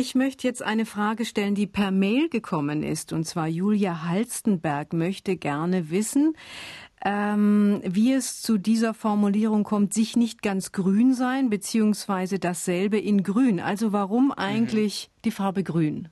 Ich möchte jetzt eine Frage stellen, die per Mail gekommen ist. Und zwar Julia Halstenberg möchte gerne wissen, ähm, wie es zu dieser Formulierung kommt, sich nicht ganz grün sein, beziehungsweise dasselbe in grün. Also warum eigentlich mhm. die Farbe grün?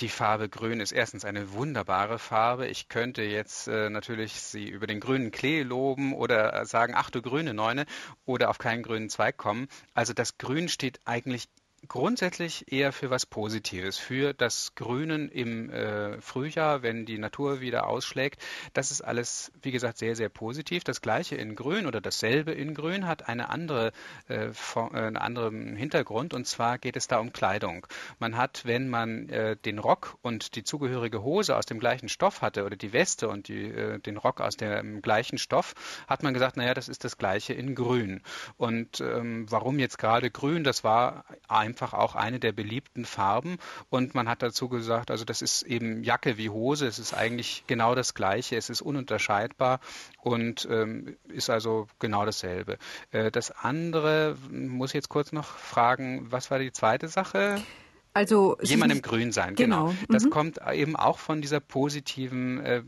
Die Farbe Grün ist erstens eine wunderbare Farbe. Ich könnte jetzt äh, natürlich sie über den grünen Klee loben oder sagen, ach du grüne Neune oder auf keinen grünen Zweig kommen. Also das Grün steht eigentlich grundsätzlich eher für was Positives, für das Grünen im äh, Frühjahr, wenn die Natur wieder ausschlägt. Das ist alles, wie gesagt, sehr, sehr positiv. Das gleiche in Grün oder dasselbe in Grün hat eine andere, äh, äh, einen anderen Hintergrund und zwar geht es da um Kleidung. Man hat, wenn man äh, den Rock und die zugehörige Hose aus dem gleichen Stoff hatte oder die Weste und die, äh, den Rock aus dem gleichen Stoff, hat man gesagt, naja, das ist das gleiche in Grün. Und ähm, warum jetzt gerade Grün? Das war einfach einfach auch eine der beliebten Farben. Und man hat dazu gesagt, also das ist eben Jacke wie Hose. Es ist eigentlich genau das Gleiche. Es ist ununterscheidbar und ähm, ist also genau dasselbe. Äh, das andere muss ich jetzt kurz noch fragen, was war die zweite Sache? Also jemand im Grün sein, genau. genau. Das mhm. kommt eben auch von dieser positiven äh,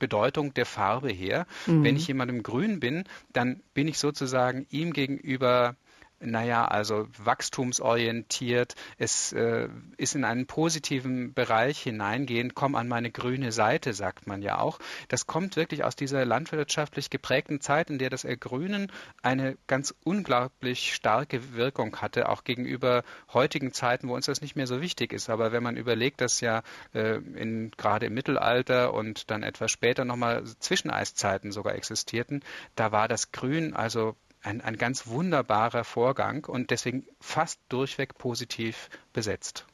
Bedeutung der Farbe her. Mhm. Wenn ich jemandem grün bin, dann bin ich sozusagen ihm gegenüber naja, also wachstumsorientiert, es äh, ist in einen positiven Bereich hineingehend, komm an meine grüne Seite, sagt man ja auch. Das kommt wirklich aus dieser landwirtschaftlich geprägten Zeit, in der das Ergrünen eine ganz unglaublich starke Wirkung hatte, auch gegenüber heutigen Zeiten, wo uns das nicht mehr so wichtig ist. Aber wenn man überlegt, dass ja äh, in, gerade im Mittelalter und dann etwas später nochmal Zwischeneiszeiten sogar existierten, da war das Grün also ein, ein ganz wunderbarer Vorgang und deswegen fast durchweg positiv besetzt.